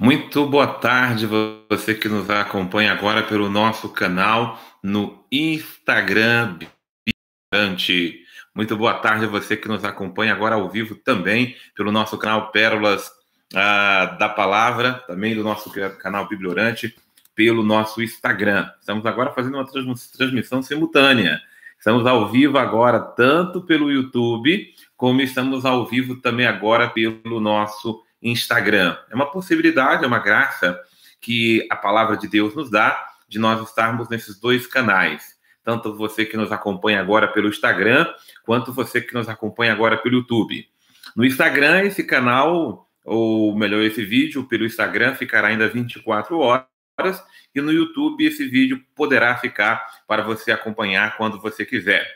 Muito boa tarde, você que nos acompanha agora pelo nosso canal no Instagram. Muito boa tarde você que nos acompanha agora ao vivo também pelo nosso canal Pérolas ah, da Palavra, também do nosso canal Bibliorante, pelo nosso Instagram. Estamos agora fazendo uma transmissão simultânea. Estamos ao vivo agora, tanto pelo YouTube, como estamos ao vivo também agora pelo nosso Instagram. É uma possibilidade, é uma graça que a palavra de Deus nos dá de nós estarmos nesses dois canais. Tanto você que nos acompanha agora pelo Instagram, quanto você que nos acompanha agora pelo YouTube. No Instagram, esse canal, ou melhor, esse vídeo pelo Instagram ficará ainda 24 horas, e no YouTube esse vídeo poderá ficar para você acompanhar quando você quiser.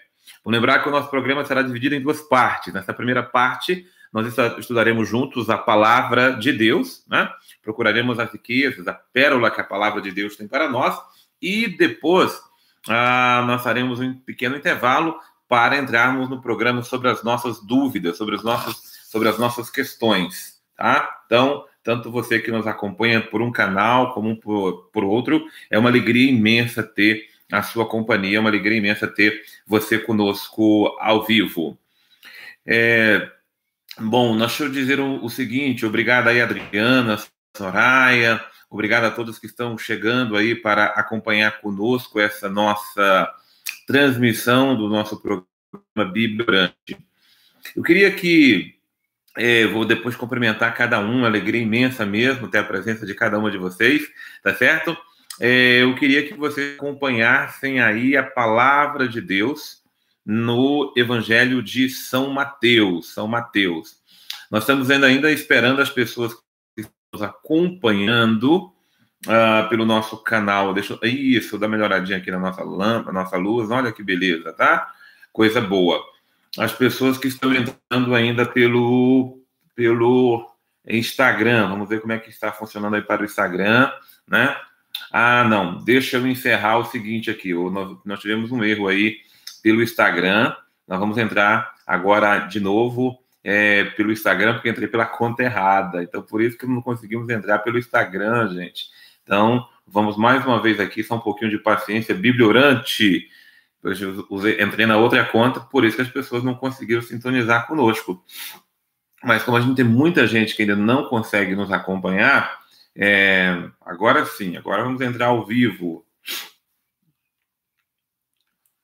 Vou lembrar que o nosso programa será dividido em duas partes. Nessa primeira parte, nós estudaremos juntos a palavra de Deus, né? procuraremos as riquezas, a pérola que a palavra de Deus tem para nós, e depois ah, nós faremos um pequeno intervalo para entrarmos no programa sobre as nossas dúvidas, sobre, os nossos, sobre as nossas questões. Tá? Então, tanto você que nos acompanha por um canal como por, por outro, é uma alegria imensa ter a sua companhia, é uma alegria imensa ter você conosco ao vivo. É, Bom, deixa eu dizer o, o seguinte: obrigado aí, Adriana, Soraya, obrigado a todos que estão chegando aí para acompanhar conosco essa nossa transmissão do nosso programa Bíblia Eu queria que, é, vou depois cumprimentar cada um, alegria imensa mesmo ter a presença de cada uma de vocês, tá certo? É, eu queria que vocês acompanhassem aí a palavra de Deus no Evangelho de São Mateus. São Mateus. Nós estamos ainda esperando as pessoas que estão nos acompanhando uh, pelo nosso canal. Deixa eu... Isso, dá melhoradinha aqui na nossa lâmpada, nossa luz. Olha que beleza, tá? Coisa boa. As pessoas que estão entrando ainda pelo, pelo Instagram. Vamos ver como é que está funcionando aí para o Instagram, né? Ah, não. Deixa eu encerrar o seguinte aqui. Nós, nós tivemos um erro aí pelo Instagram. Nós vamos entrar agora de novo é, pelo Instagram, porque entrei pela conta errada. Então, por isso que não conseguimos entrar pelo Instagram, gente. Então, vamos mais uma vez aqui, só um pouquinho de paciência. Bibliorante. Eu entrei na outra conta, por isso que as pessoas não conseguiram sintonizar conosco. Mas como a gente tem muita gente que ainda não consegue nos acompanhar, é, agora sim, agora vamos entrar ao vivo.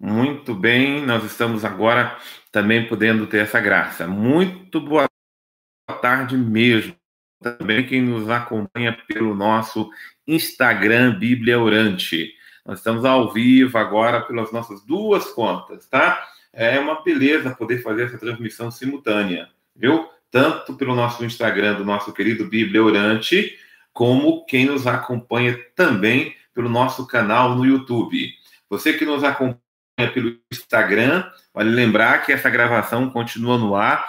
Muito bem, nós estamos agora também podendo ter essa graça. Muito boa tarde mesmo. Também quem nos acompanha pelo nosso Instagram Bíblia Orante. Nós estamos ao vivo agora pelas nossas duas contas, tá? É uma beleza poder fazer essa transmissão simultânea, viu? Tanto pelo nosso Instagram do nosso querido Bíblia Orante, como quem nos acompanha também pelo nosso canal no YouTube. Você que nos acompanha pelo Instagram. Vale lembrar que essa gravação continua no ar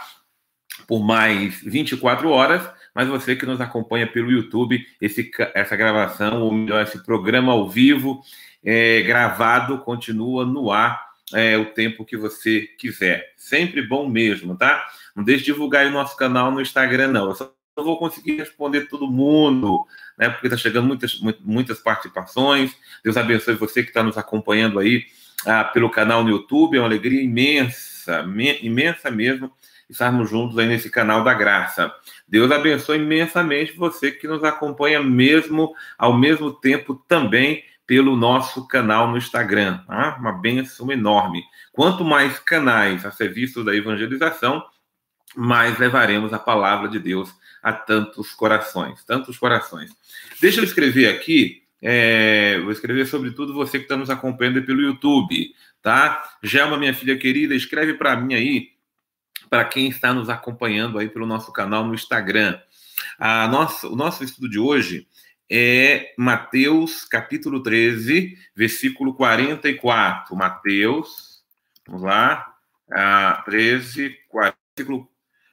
por mais 24 horas, mas você que nos acompanha pelo YouTube, esse, essa gravação, ou melhor, esse programa ao vivo, é, gravado, continua no ar é, o tempo que você quiser. Sempre bom mesmo, tá? Não deixe de divulgar o nosso canal no Instagram, não. Eu só não vou conseguir responder todo mundo, né? Porque está chegando muitas, muitas participações. Deus abençoe você que está nos acompanhando aí ah, pelo canal no YouTube. É uma alegria imensa, imensa mesmo, estarmos juntos aí nesse canal da graça. Deus abençoe imensamente você que nos acompanha mesmo, ao mesmo tempo também pelo nosso canal no Instagram. Tá? Uma benção enorme. Quanto mais canais a serviço da evangelização, mais levaremos a palavra de Deus a tantos corações, tantos corações. Deixa eu escrever aqui é, vou escrever sobretudo você que está nos acompanhando pelo YouTube, tá? Gelma, minha filha querida, escreve para mim aí, para quem está nos acompanhando aí pelo nosso canal no Instagram. A nossa, o nosso estudo de hoje é Mateus capítulo 13, versículo 44. Mateus, vamos lá, a 13, 40, versículo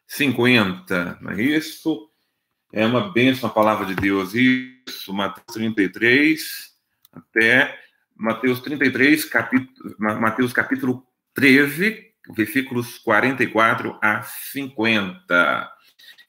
50, não é isso? É uma bênção a palavra de Deus. Isso, Mateus 33 até Mateus 33, capítulo, Mateus capítulo 13, versículos 44 a 50.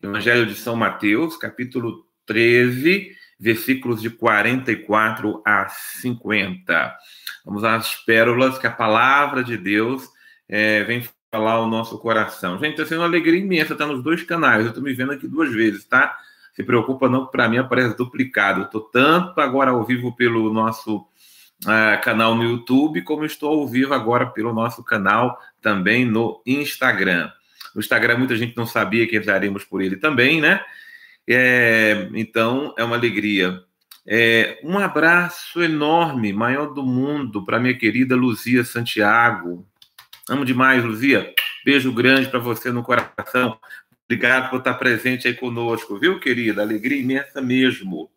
Evangelho de São Mateus, capítulo 13, versículos de 44 a 50. Vamos às pérolas que a palavra de Deus é, vem falar ao nosso coração. Gente, está sendo uma alegria imensa estar nos dois canais. Eu estou me vendo aqui duas vezes, tá? Se preocupa não, para mim aparece duplicado. Estou tanto agora ao vivo pelo nosso uh, canal no YouTube, como estou ao vivo agora pelo nosso canal também no Instagram. No Instagram, muita gente não sabia que entraremos por ele também, né? É, então, é uma alegria. É, um abraço enorme, maior do mundo, para minha querida Luzia Santiago. Amo demais, Luzia. Beijo grande para você no coração. Obrigado por estar presente aí conosco, viu, querida? Alegria imensa mesmo.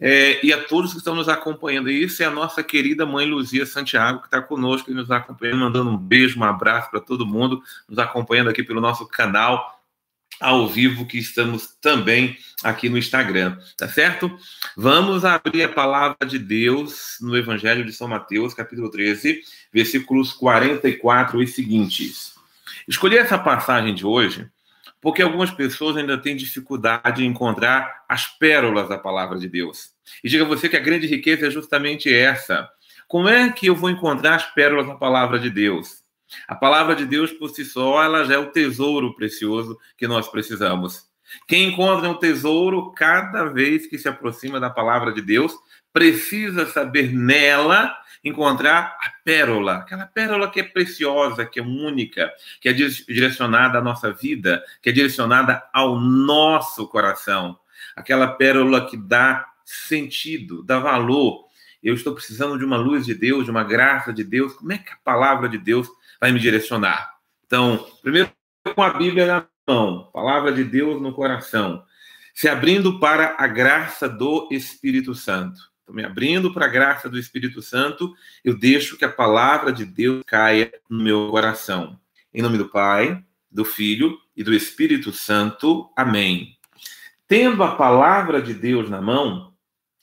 É, e a todos que estão nos acompanhando. E isso é a nossa querida mãe Luzia Santiago, que está conosco e nos acompanhando, mandando um beijo, um abraço para todo mundo, nos acompanhando aqui pelo nosso canal ao vivo, que estamos também aqui no Instagram, tá certo? Vamos abrir a palavra de Deus no Evangelho de São Mateus, capítulo 13, versículos 44 e seguintes. Escolhi essa passagem de hoje porque algumas pessoas ainda têm dificuldade em encontrar as pérolas da palavra de Deus. E diga você que a grande riqueza é justamente essa. Como é que eu vou encontrar as pérolas da palavra de Deus? A palavra de Deus por si só, ela já é o tesouro precioso que nós precisamos. Quem encontra um tesouro cada vez que se aproxima da palavra de Deus, precisa saber nela encontrar a pérola, aquela pérola que é preciosa, que é única, que é direcionada à nossa vida, que é direcionada ao nosso coração, aquela pérola que dá sentido, dá valor. Eu estou precisando de uma luz de Deus, de uma graça de Deus. Como é que a palavra de Deus vai me direcionar? Então, primeiro com a Bíblia na mão, palavra de Deus no coração, se abrindo para a graça do Espírito Santo. Estou me abrindo para a graça do Espírito Santo, eu deixo que a palavra de Deus caia no meu coração. Em nome do Pai, do Filho e do Espírito Santo. Amém. Tendo a palavra de Deus na mão,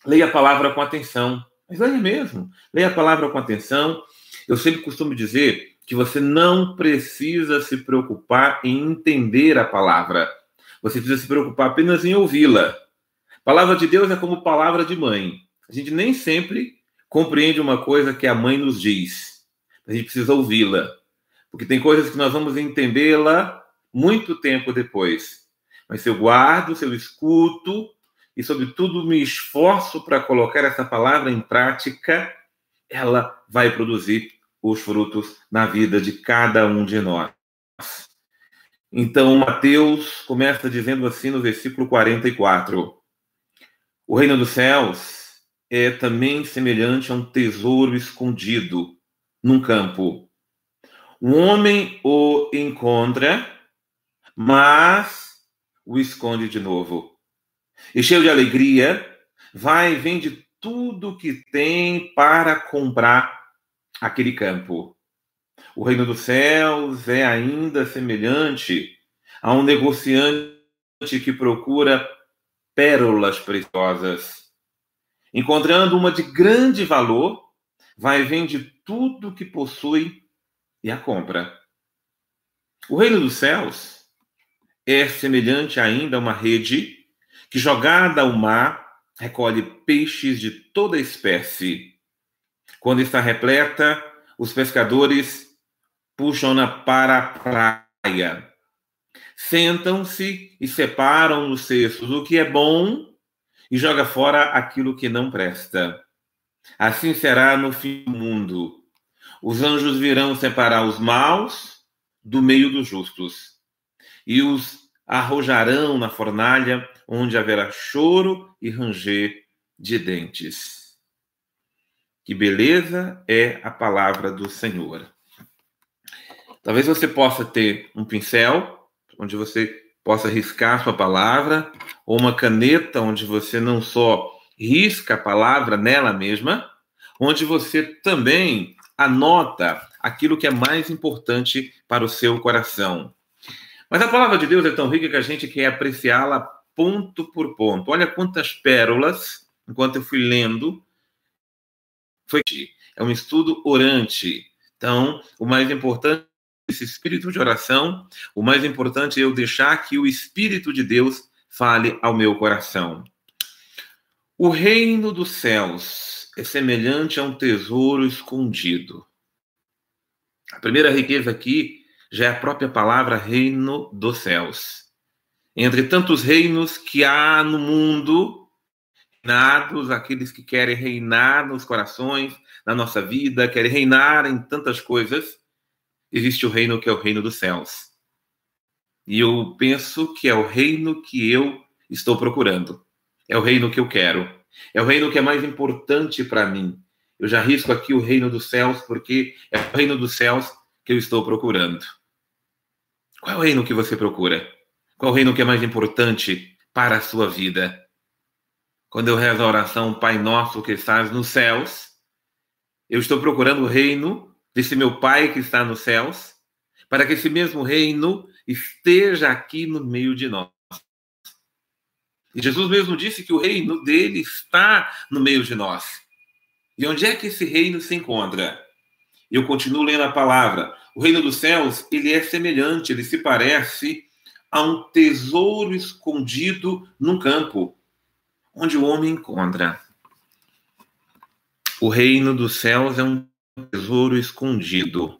leia a palavra com atenção. Mas leia mesmo. Leia a palavra com atenção. Eu sempre costumo dizer que você não precisa se preocupar em entender a palavra. Você precisa se preocupar apenas em ouvi-la. Palavra de Deus é como palavra de mãe. A gente nem sempre compreende uma coisa que a mãe nos diz. A gente precisa ouvi-la. Porque tem coisas que nós vamos entendê-la muito tempo depois. Mas se eu guardo, se eu escuto e, sobretudo, me esforço para colocar essa palavra em prática, ela vai produzir os frutos na vida de cada um de nós. Então, Mateus começa dizendo assim no versículo 44: O reino dos céus é também semelhante a um tesouro escondido num campo. O homem o encontra, mas o esconde de novo. E cheio de alegria, vai e vende tudo que tem para comprar aquele campo. O reino dos céus é ainda semelhante a um negociante que procura pérolas preciosas Encontrando uma de grande valor, vai e vende tudo que possui e a compra. O reino dos céus é semelhante ainda a uma rede que, jogada ao mar, recolhe peixes de toda espécie. Quando está repleta, os pescadores puxam-na para a praia. Sentam-se e separam nos cestos o que é bom e joga fora aquilo que não presta. Assim será no fim do mundo. Os anjos virão separar os maus do meio dos justos e os arrojarão na fornalha, onde haverá choro e ranger de dentes. Que beleza é a palavra do Senhor. Talvez você possa ter um pincel, onde você possa riscar sua palavra, ou uma caneta onde você não só risca a palavra nela mesma, onde você também anota aquilo que é mais importante para o seu coração. Mas a palavra de Deus é tão rica que a gente quer apreciá-la ponto por ponto. Olha quantas pérolas, enquanto eu fui lendo, foi é um estudo orante. Então, o mais importante esse espírito de oração, o mais importante é eu deixar que o Espírito de Deus fale ao meu coração. O reino dos céus é semelhante a um tesouro escondido. A primeira riqueza aqui já é a própria palavra reino dos céus. Entre tantos reinos que há no mundo, reinados, aqueles que querem reinar nos corações, na nossa vida, querem reinar em tantas coisas, existe o reino que é o reino dos céus. E eu penso que é o reino que eu estou procurando. É o reino que eu quero. É o reino que é mais importante para mim. Eu já risco aqui o reino dos céus, porque é o reino dos céus que eu estou procurando. Qual é o reino que você procura? Qual é o reino que é mais importante para a sua vida? Quando eu rezo a oração Pai Nosso que estás nos céus, eu estou procurando o reino desse meu Pai que está nos céus, para que esse mesmo reino esteja aqui no meio de nós. E Jesus mesmo disse que o reino dele está no meio de nós. E onde é que esse reino se encontra? Eu continuo lendo a palavra. O reino dos céus, ele é semelhante, ele se parece a um tesouro escondido num campo, onde o homem encontra. O reino dos céus é um tesouro escondido.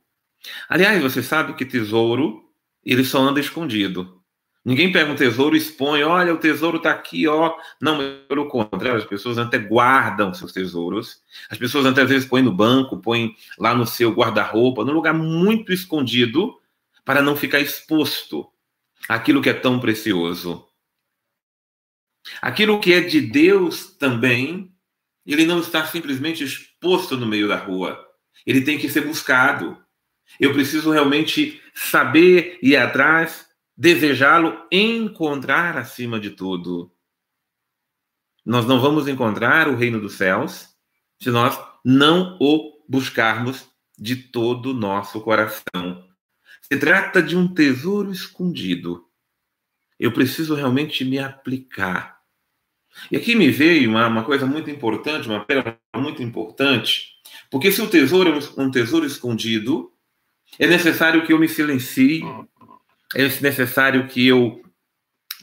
Aliás, você sabe que tesouro ele só anda escondido. Ninguém pega um tesouro e expõe, olha, o tesouro está aqui, ó. Não, pelo contrário, as pessoas até guardam seus tesouros. As pessoas até às vezes põem no banco, põem lá no seu guarda-roupa, num lugar muito escondido, para não ficar exposto àquilo que é tão precioso. Aquilo que é de Deus também, ele não está simplesmente exposto no meio da rua. Ele tem que ser buscado. Eu preciso realmente saber ir atrás, desejá-lo, encontrar acima de tudo. Nós não vamos encontrar o reino dos céus se nós não o buscarmos de todo o nosso coração. Se trata de um tesouro escondido. Eu preciso realmente me aplicar. E aqui me veio uma, uma coisa muito importante, uma pérola muito importante, porque se o tesouro é um tesouro escondido, é necessário que eu me silencie, é necessário que eu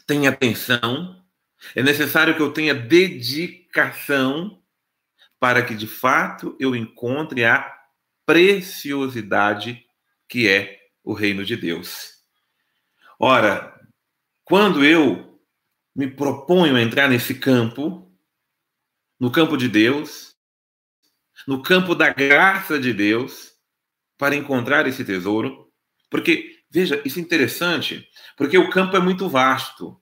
tenha atenção, é necessário que eu tenha dedicação para que de fato eu encontre a preciosidade que é o reino de Deus. Ora, quando eu me proponho a entrar nesse campo, no campo de Deus, no campo da graça de Deus, para encontrar esse tesouro. Porque, veja, isso é interessante, porque o campo é muito vasto.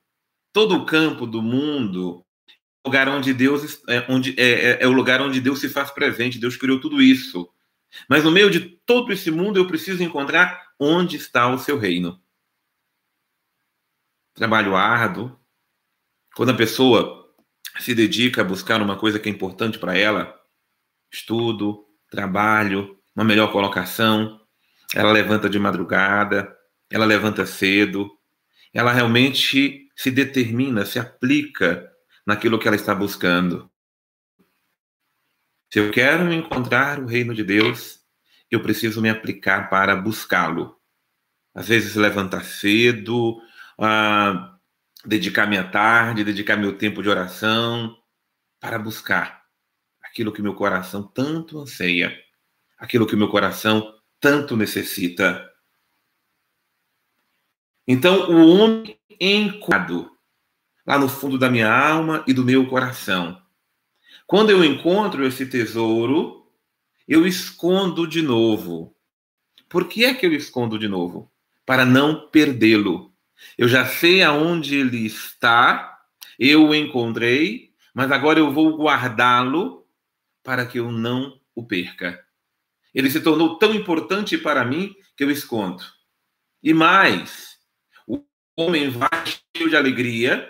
Todo o campo do mundo é o lugar onde Deus é, onde, é, é, é o lugar onde Deus se faz presente, Deus criou tudo isso. Mas no meio de todo esse mundo eu preciso encontrar onde está o seu reino. Trabalho árduo. Quando a pessoa se dedica a buscar uma coisa que é importante para ela, estudo, trabalho, uma melhor colocação, ela levanta de madrugada, ela levanta cedo, ela realmente se determina, se aplica naquilo que ela está buscando. Se eu quero encontrar o reino de Deus, eu preciso me aplicar para buscá-lo. Às vezes levantar cedo, uh, dedicar minha tarde, dedicar meu tempo de oração para buscar aquilo que meu coração tanto anseia aquilo que meu coração tanto necessita. Então, o homem enquadrado lá no fundo da minha alma e do meu coração. Quando eu encontro esse tesouro, eu escondo de novo. Por que é que eu escondo de novo? Para não perdê-lo. Eu já sei aonde ele está, eu o encontrei, mas agora eu vou guardá-lo para que eu não o perca. Ele se tornou tão importante para mim que eu escondo. E mais, o homem vai cheio de alegria.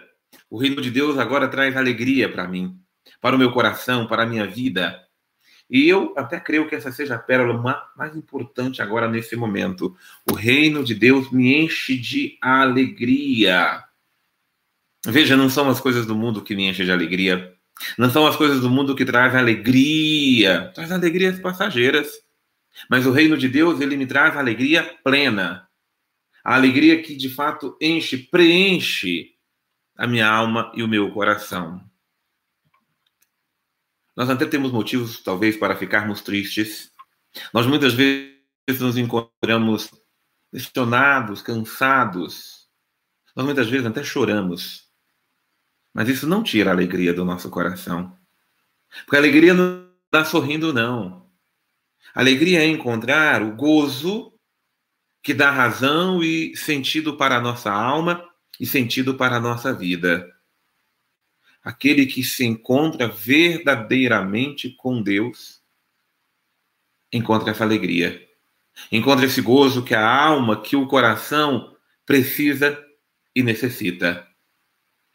O reino de Deus agora traz alegria para mim, para o meu coração, para a minha vida. E eu até creio que essa seja a pérola mais importante agora nesse momento. O reino de Deus me enche de alegria. Veja, não são as coisas do mundo que me enchem de alegria. Não são as coisas do mundo que trazem alegria. Traz alegrias passageiras. Mas o reino de Deus, ele me traz alegria plena. A alegria que de fato enche, preenche a minha alma e o meu coração. nós até temos motivos, talvez, para ficarmos tristes. Nós muitas vezes nos encontramos questionados, cansados. Nós muitas vezes até choramos. Mas isso não tira a alegria do nosso coração. Porque a alegria não está sorrindo, não. A alegria é encontrar o gozo que dá razão e sentido para a nossa alma e sentido para a nossa vida. Aquele que se encontra verdadeiramente com Deus encontra essa alegria. Encontra esse gozo que a alma, que o coração precisa e necessita.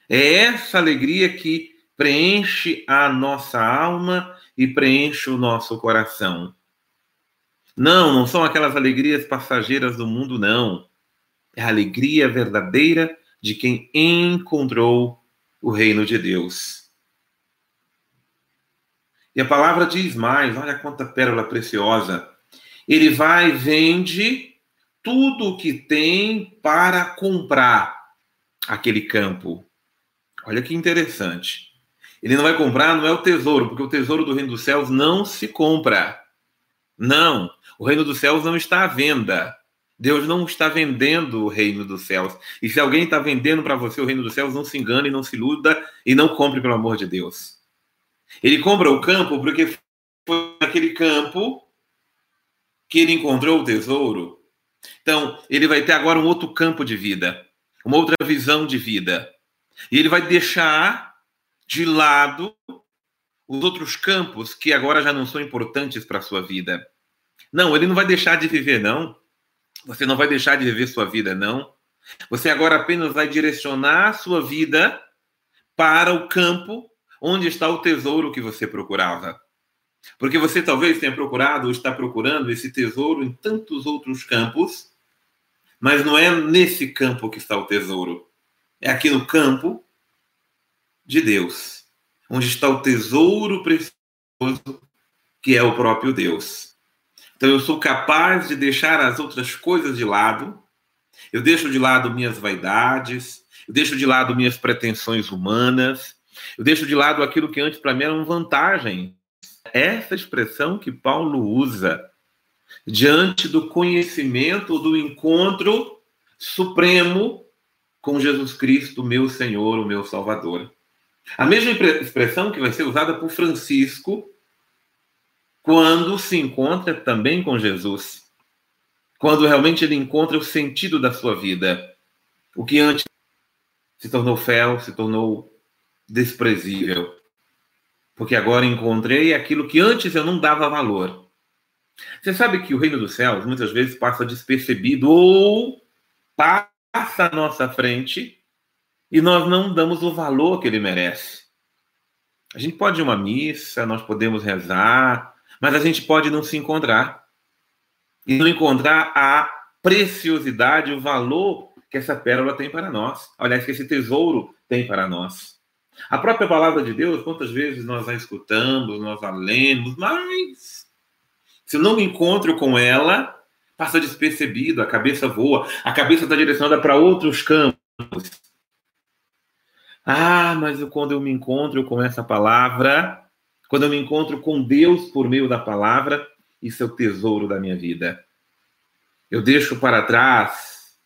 É essa alegria que preenche a nossa alma e preenche o nosso coração. Não, não são aquelas alegrias passageiras do mundo, não. É a alegria verdadeira de quem encontrou o reino de Deus. E a palavra diz mais, olha quanta pérola preciosa. Ele vai e vende tudo o que tem para comprar aquele campo. Olha que interessante. Ele não vai comprar, não é o tesouro, porque o tesouro do reino dos céus não se compra. Não, o reino dos céus não está à venda. Deus não está vendendo o reino dos céus. E se alguém está vendendo para você o reino dos céus, não se engane, não se iluda e não compre pelo amor de Deus. Ele compra o campo porque foi naquele campo que ele encontrou o tesouro. Então, ele vai ter agora um outro campo de vida, uma outra visão de vida. E ele vai deixar de lado os outros campos que agora já não são importantes para a sua vida. Não, ele não vai deixar de viver, não. Você não vai deixar de viver sua vida, não. Você agora apenas vai direcionar a sua vida para o campo onde está o tesouro que você procurava. Porque você talvez tenha procurado ou está procurando esse tesouro em tantos outros campos, mas não é nesse campo que está o tesouro. É aqui no campo de Deus, onde está o tesouro precioso que é o próprio Deus. Então eu sou capaz de deixar as outras coisas de lado. Eu deixo de lado minhas vaidades, eu deixo de lado minhas pretensões humanas, eu deixo de lado aquilo que antes para mim era uma vantagem. Essa expressão que Paulo usa diante do conhecimento do encontro supremo com Jesus Cristo, meu Senhor, o meu Salvador. A mesma expressão que vai ser usada por Francisco quando se encontra também com Jesus. Quando realmente ele encontra o sentido da sua vida. O que antes se tornou fel, se tornou desprezível. Porque agora encontrei aquilo que antes eu não dava valor. Você sabe que o reino dos céus muitas vezes passa despercebido ou passa à nossa frente e nós não damos o valor que ele merece. A gente pode ir uma missa, nós podemos rezar, mas a gente pode não se encontrar e não encontrar a preciosidade, o valor que essa pérola tem para nós. Aliás, que esse tesouro tem para nós. A própria palavra de Deus, quantas vezes nós a escutamos, nós a lemos, mas se não me encontro com ela, passa despercebido, a cabeça voa, a cabeça está direcionada para outros campos. Ah, mas quando eu me encontro com essa palavra, quando eu me encontro com Deus por meio da palavra, isso é o tesouro da minha vida. Eu deixo para trás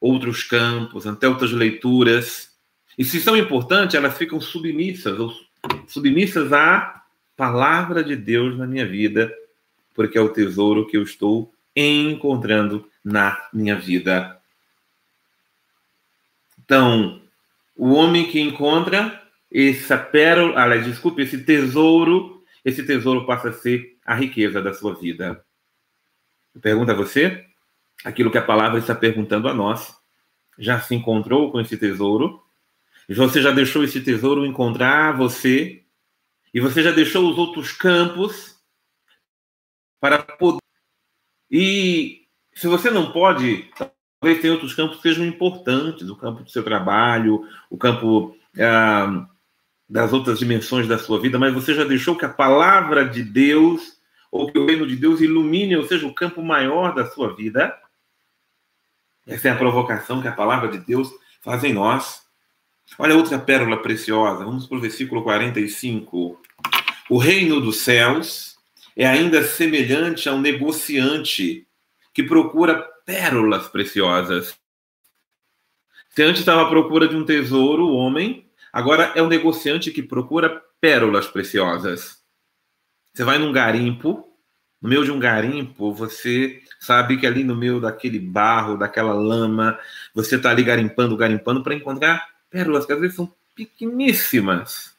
outros campos, até outras leituras. E se são importantes, elas ficam submissas, ou submissas à palavra de Deus na minha vida, porque é o tesouro que eu estou encontrando na minha vida. Então, o homem que encontra essa pérola, aliás, desculpe, esse tesouro, esse tesouro passa a ser a riqueza da sua vida. Eu pergunto a você, aquilo que a palavra está perguntando a nós. Já se encontrou com esse tesouro? Você já deixou esse tesouro encontrar você? E você já deixou os outros campos para poder. E se você não pode, talvez tenha outros campos que sejam importantes o campo do seu trabalho, o campo. Ah, das outras dimensões da sua vida, mas você já deixou que a palavra de Deus ou que o reino de Deus ilumine, ou seja, o campo maior da sua vida? Essa é a provocação que a palavra de Deus faz em nós. Olha outra pérola preciosa. Vamos para o versículo 45. O reino dos céus é ainda semelhante a um negociante que procura pérolas preciosas. Se antes estava à procura de um tesouro, o homem, agora é um negociante que procura pérolas preciosas. Você vai num garimpo, no meio de um garimpo, você sabe que ali no meio daquele barro, daquela lama, você está ali garimpando, garimpando para encontrar pérolas que às vezes são pequeníssimas.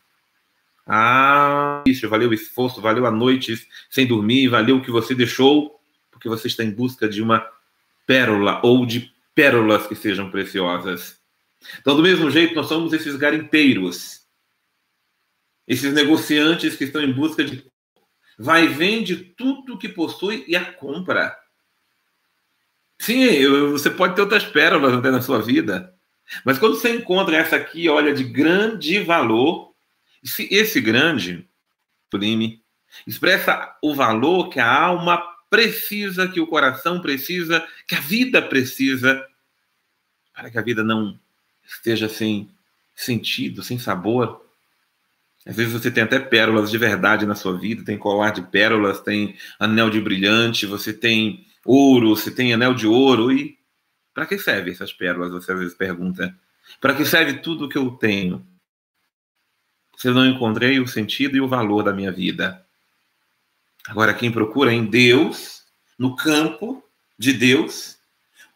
Ah, isso, valeu o esforço, valeu a noite sem dormir, valeu o que você deixou, porque você está em busca de uma pérola ou de pérolas que sejam preciosas. Então, do mesmo jeito, nós somos esses garimpeiros, esses negociantes que estão em busca de vai e vende tudo que possui e a compra. Sim, você pode ter outras pérolas até na sua vida, mas quando você encontra essa aqui, olha, de grande valor, esse grande, prime, expressa o valor que a alma precisa, que o coração precisa, que a vida precisa, para que a vida não esteja sem sentido, sem sabor. Às vezes você tem até pérolas de verdade na sua vida, tem colar de pérolas, tem anel de brilhante, você tem ouro, você tem anel de ouro e para que serve essas pérolas? Você às vezes pergunta. Para que serve tudo que eu tenho? Se não encontrei o sentido e o valor da minha vida. Agora, quem procura em Deus, no campo de Deus,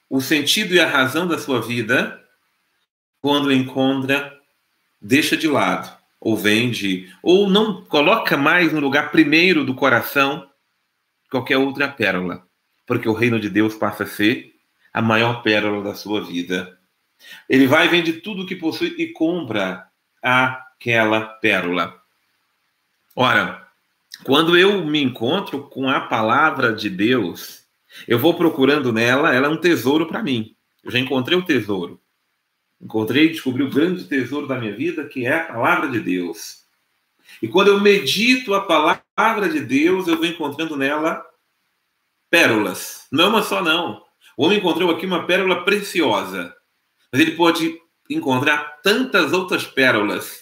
o sentido e a razão da sua vida, quando encontra, deixa de lado, ou vende, ou não coloca mais no lugar primeiro do coração qualquer outra pérola, porque o reino de Deus passa a ser a maior pérola da sua vida. Ele vai, vende tudo o que possui e compra aquela pérola. Ora, quando eu me encontro com a palavra de Deus, eu vou procurando nela, ela é um tesouro para mim. Eu já encontrei o tesouro. Encontrei e descobri o grande tesouro da minha vida, que é a palavra de Deus. E quando eu medito a palavra de Deus, eu vou encontrando nela pérolas. Não uma só, não. O homem encontrou aqui uma pérola preciosa, mas ele pode encontrar tantas outras pérolas.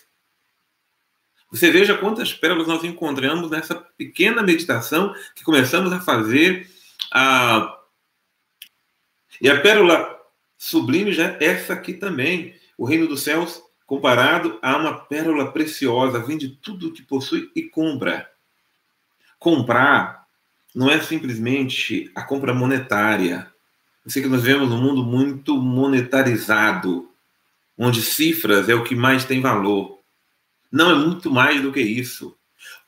Você veja quantas pérolas nós encontramos nessa pequena meditação que começamos a fazer. A... E a pérola sublime já é essa aqui também. O reino dos céus comparado a uma pérola preciosa, vende tudo o que possui e compra. Comprar não é simplesmente a compra monetária. Eu sei que nós vivemos num mundo muito monetarizado, onde cifras é o que mais tem valor. Não é muito mais do que isso.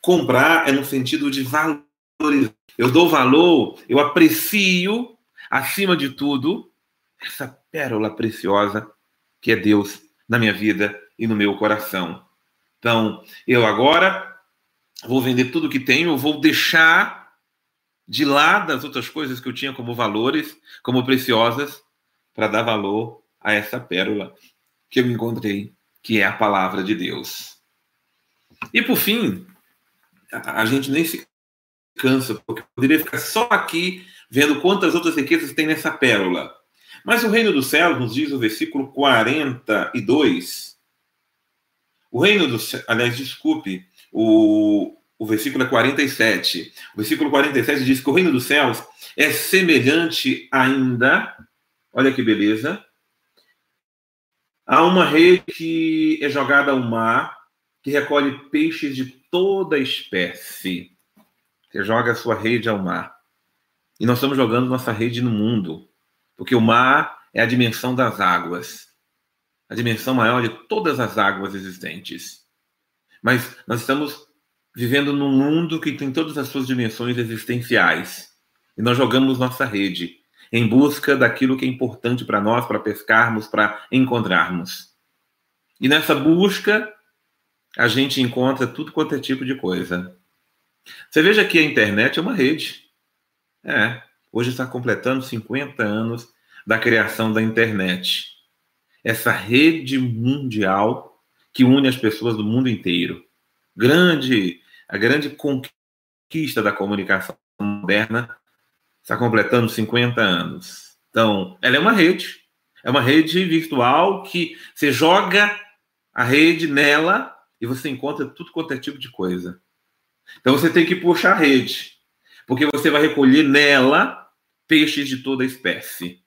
Comprar é no sentido de valorizar. Eu dou valor, eu aprecio, acima de tudo, essa pérola preciosa que é Deus na minha vida e no meu coração. Então, eu agora vou vender tudo que tenho, vou deixar de lado as outras coisas que eu tinha como valores, como preciosas, para dar valor a essa pérola que eu encontrei, que é a palavra de Deus. E por fim, a, gente nem se cansa, porque poderia ficar só aqui vendo quantas outras riquezas tem nessa pérola. Mas o reino dos céus, nos diz o versículo 42, o reino dos aliás, desculpe, o, o versículo é 47. O versículo 47 diz que o reino dos céus é semelhante ainda, olha que beleza, a uma rede que é jogada ao mar, que recolhe peixes de toda espécie. Você joga a sua rede ao mar. E nós estamos jogando nossa rede no mundo, porque o mar é a dimensão das águas, a dimensão maior de todas as águas existentes. Mas nós estamos vivendo num mundo que tem todas as suas dimensões existenciais. E nós jogamos nossa rede em busca daquilo que é importante para nós, para pescarmos, para encontrarmos. E nessa busca, a gente encontra tudo quanto é tipo de coisa. Você veja que a internet é uma rede. É, hoje está completando 50 anos da criação da internet. Essa rede mundial que une as pessoas do mundo inteiro. Grande a grande conquista da comunicação moderna está completando 50 anos. Então, ela é uma rede. É uma rede virtual que você joga a rede nela e você encontra tudo quanto é tipo de coisa. Então você tem que puxar a rede, porque você vai recolher nela peixes de toda espécie.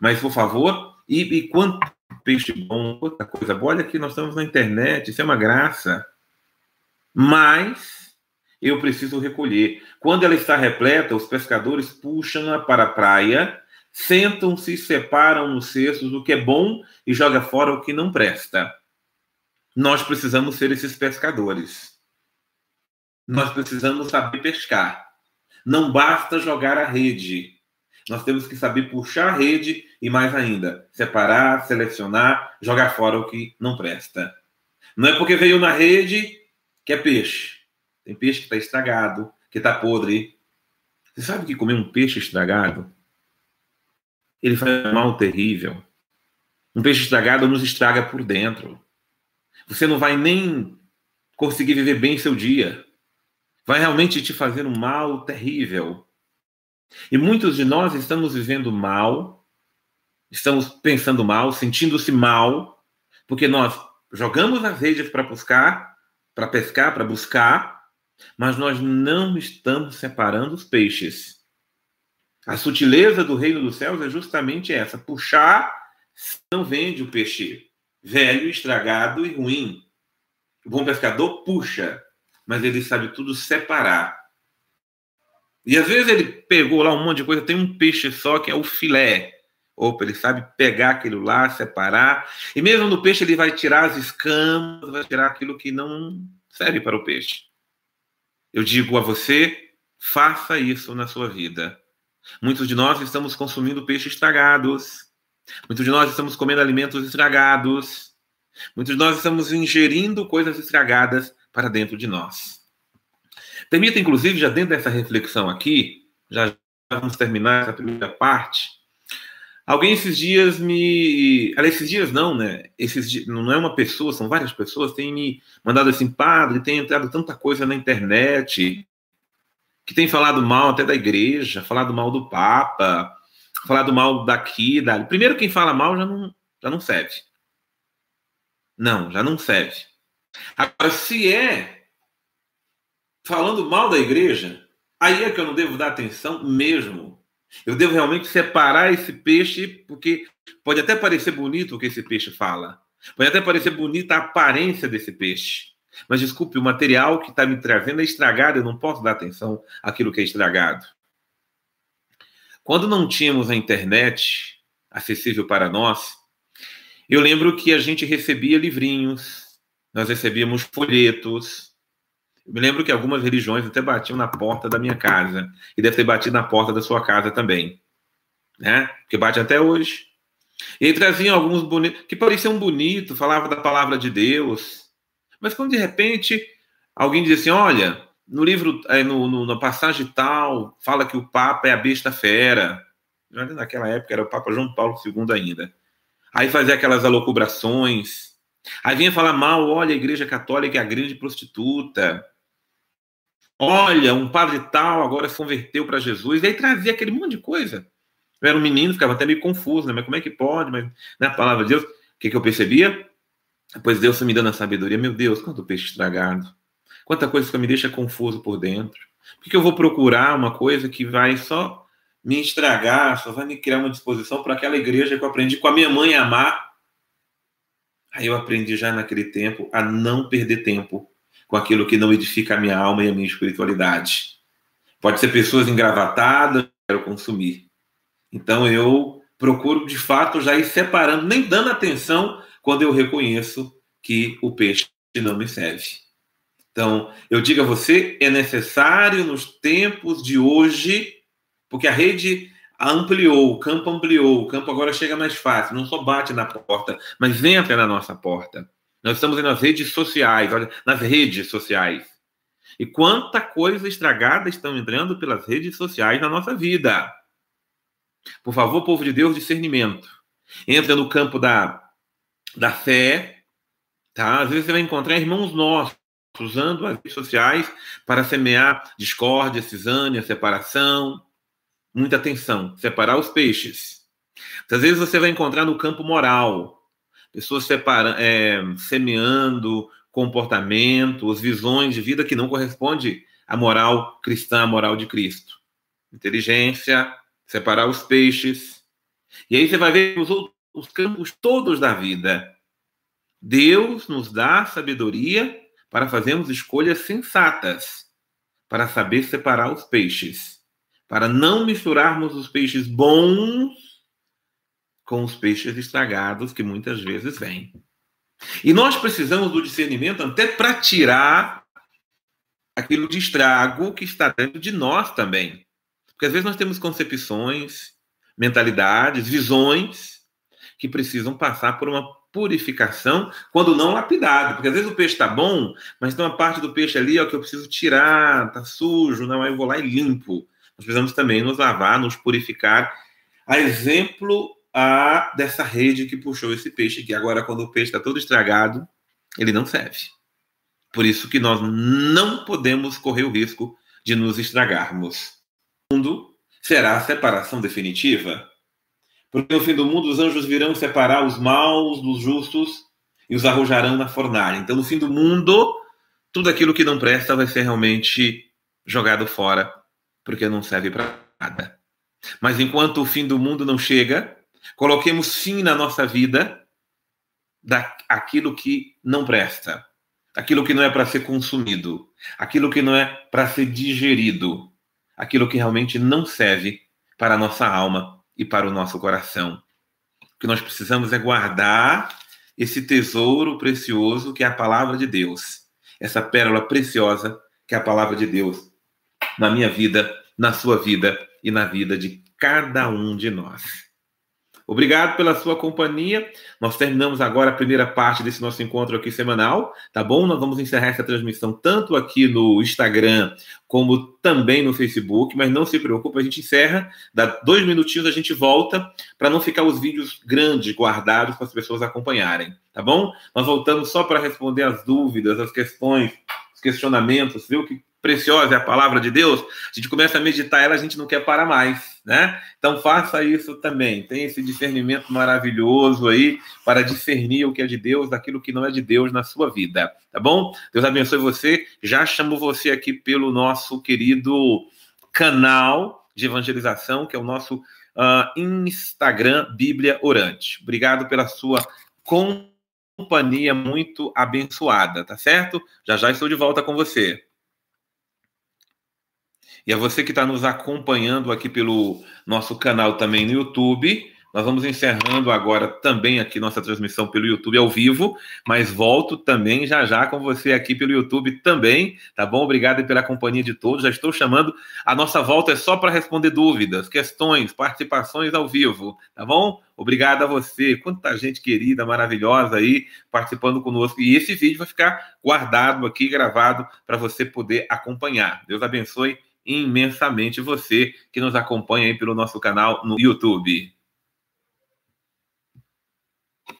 Mas, por favor, e, e quanto peixe bom, quanta coisa boa. Olha que nós estamos na internet, isso é uma graça. Mas eu preciso recolher. Quando ela está repleta, os pescadores puxam-na para a praia, sentam-se, separam nos cestos o que é bom e joga fora o que não presta. Nós precisamos ser esses pescadores. Nós precisamos saber pescar. Não basta jogar a rede. Nós temos que saber puxar a rede e, mais ainda, separar, selecionar, jogar fora o que não presta. Não é porque veio na rede que é peixe. Tem peixe que está estragado, que está podre. Você sabe que comer um peixe estragado, ele faz mal terrível. Um peixe estragado nos estraga por dentro. Você não vai nem conseguir viver bem seu dia. Vai realmente te fazer um mal terrível. E muitos de nós estamos vivendo mal, estamos pensando mal, sentindo-se mal, porque nós jogamos as redes para buscar, para pescar, para buscar, mas nós não estamos separando os peixes. A sutileza do reino dos céus é justamente essa: puxar não vende o peixe velho, estragado e ruim. O bom pescador puxa, mas ele sabe tudo separar. E às vezes ele pegou lá um monte de coisa, tem um peixe só que é o filé. Opa, ele sabe pegar aquilo lá, separar. E mesmo no peixe ele vai tirar as escamas, vai tirar aquilo que não serve para o peixe. Eu digo a você, faça isso na sua vida. Muitos de nós estamos consumindo peixes estragados. Muitos de nós estamos comendo alimentos estragados. Muitos de nós estamos ingerindo coisas estragadas para dentro de nós. Permita, inclusive, já dentro dessa reflexão aqui, já vamos terminar essa primeira parte. Alguém esses dias me. Esses dias não, né? Esses dias, não é uma pessoa, são várias pessoas, têm me mandado assim, padre, tem entrado tanta coisa na internet, que tem falado mal até da igreja, falado mal do Papa, falado mal daqui, dali. Primeiro, quem fala mal já não, já não serve. Não, já não serve. Agora, se é falando mal da igreja, aí é que eu não devo dar atenção mesmo. Eu devo realmente separar esse peixe, porque pode até parecer bonito o que esse peixe fala. Pode até parecer bonita a aparência desse peixe. Mas desculpe, o material que está me trazendo é estragado, eu não posso dar atenção àquilo que é estragado. Quando não tínhamos a internet acessível para nós, eu lembro que a gente recebia livrinhos, nós recebíamos folhetos, eu me lembro que algumas religiões até batiam na porta da minha casa. E deve ter batido na porta da sua casa também. Né? Porque bate até hoje. E aí traziam alguns bonitos, que pareciam bonitos, falavam da palavra de Deus. Mas quando de repente alguém dizia assim: olha, no livro, é, no, no, na passagem tal, fala que o Papa é a besta fera. Naquela época era o Papa João Paulo II ainda. Aí fazia aquelas alocubrações. Aí vinha falar mal, olha, a igreja católica é a grande prostituta. Olha, um padre tal agora se converteu para Jesus. E aí trazia aquele monte de coisa. Eu era um menino, ficava até meio confuso, né? Mas como é que pode? Mas na né, palavra de Deus, o que, que eu percebia? Depois Deus me dando a sabedoria. Meu Deus, quanto peixe estragado. Quanta coisa que me deixa confuso por dentro. Por que eu vou procurar uma coisa que vai só me estragar, só vai me criar uma disposição para aquela igreja que eu aprendi com a minha mãe a amar? Aí eu aprendi já naquele tempo a não perder tempo com aquilo que não edifica a minha alma e a minha espiritualidade. Pode ser pessoas engravatadas, quero consumir. Então eu procuro de fato já ir separando, nem dando atenção quando eu reconheço que o peixe não me serve. Então, eu digo a você, é necessário nos tempos de hoje, porque a rede ampliou, o campo ampliou, o campo agora chega mais fácil, não só bate na porta, mas entra na nossa porta. Nós estamos nas redes sociais, olha, nas redes sociais. E quanta coisa estragada estão entrando pelas redes sociais na nossa vida. Por favor, povo de Deus, discernimento. Entra no campo da, da fé, tá? Às vezes você vai encontrar irmãos nossos usando as redes sociais para semear discórdia, cisânia, separação. Muita atenção, separar os peixes. Às vezes você vai encontrar no campo moral, pessoas separa, é, semeando comportamentos, visões de vida que não corresponde à moral cristã, à moral de Cristo. Inteligência, separar os peixes. E aí você vai ver os, os campos todos da vida. Deus nos dá sabedoria para fazermos escolhas sensatas, para saber separar os peixes, para não misturarmos os peixes bons com os peixes estragados que muitas vezes vêm. E nós precisamos do discernimento até para tirar aquilo de estrago que está dentro de nós também. Porque às vezes nós temos concepções, mentalidades, visões que precisam passar por uma purificação, quando não lapidado. Porque às vezes o peixe está bom, mas tem uma parte do peixe ali ó, que eu preciso tirar, está sujo, não, aí eu vou lá e limpo. Nós precisamos também nos lavar, nos purificar. A exemplo a, dessa rede que puxou esse peixe, que agora, quando o peixe está todo estragado, ele não serve. Por isso que nós não podemos correr o risco de nos estragarmos. O mundo será a separação definitiva. Porque no fim do mundo os anjos virão separar os maus dos justos e os arrojarão na fornalha. Então, no fim do mundo, tudo aquilo que não presta vai ser realmente jogado fora, porque não serve para nada. Mas enquanto o fim do mundo não chega, Coloquemos fim na nossa vida daquilo que não presta, aquilo que não é para ser consumido, aquilo que não é para ser digerido, aquilo que realmente não serve para a nossa alma e para o nosso coração. O que nós precisamos é guardar esse tesouro precioso que é a palavra de Deus, essa pérola preciosa que é a palavra de Deus na minha vida, na sua vida e na vida de cada um de nós. Obrigado pela sua companhia. Nós terminamos agora a primeira parte desse nosso encontro aqui semanal, tá bom? Nós vamos encerrar essa transmissão tanto aqui no Instagram como também no Facebook, mas não se preocupe, a gente encerra, dá dois minutinhos, a gente volta para não ficar os vídeos grandes guardados para as pessoas acompanharem, tá bom? Nós voltamos só para responder as dúvidas, as questões, os questionamentos, viu que preciosa é a palavra de Deus, a gente começa a meditar ela, a gente não quer parar mais, né? Então faça isso também. Tem esse discernimento maravilhoso aí para discernir o que é de Deus daquilo que não é de Deus na sua vida, tá bom? Deus abençoe você. Já chamo você aqui pelo nosso querido canal de evangelização, que é o nosso uh, Instagram Bíblia Orante. Obrigado pela sua companhia muito abençoada, tá certo? Já já estou de volta com você. E a você que está nos acompanhando aqui pelo nosso canal também no YouTube. Nós vamos encerrando agora também aqui nossa transmissão pelo YouTube ao vivo, mas volto também já já com você aqui pelo YouTube também, tá bom? Obrigado pela companhia de todos. Já estou chamando. A nossa volta é só para responder dúvidas, questões, participações ao vivo, tá bom? Obrigado a você, quanta gente querida, maravilhosa aí participando conosco. E esse vídeo vai ficar guardado aqui, gravado, para você poder acompanhar. Deus abençoe imensamente você que nos acompanha aí pelo nosso canal no YouTube.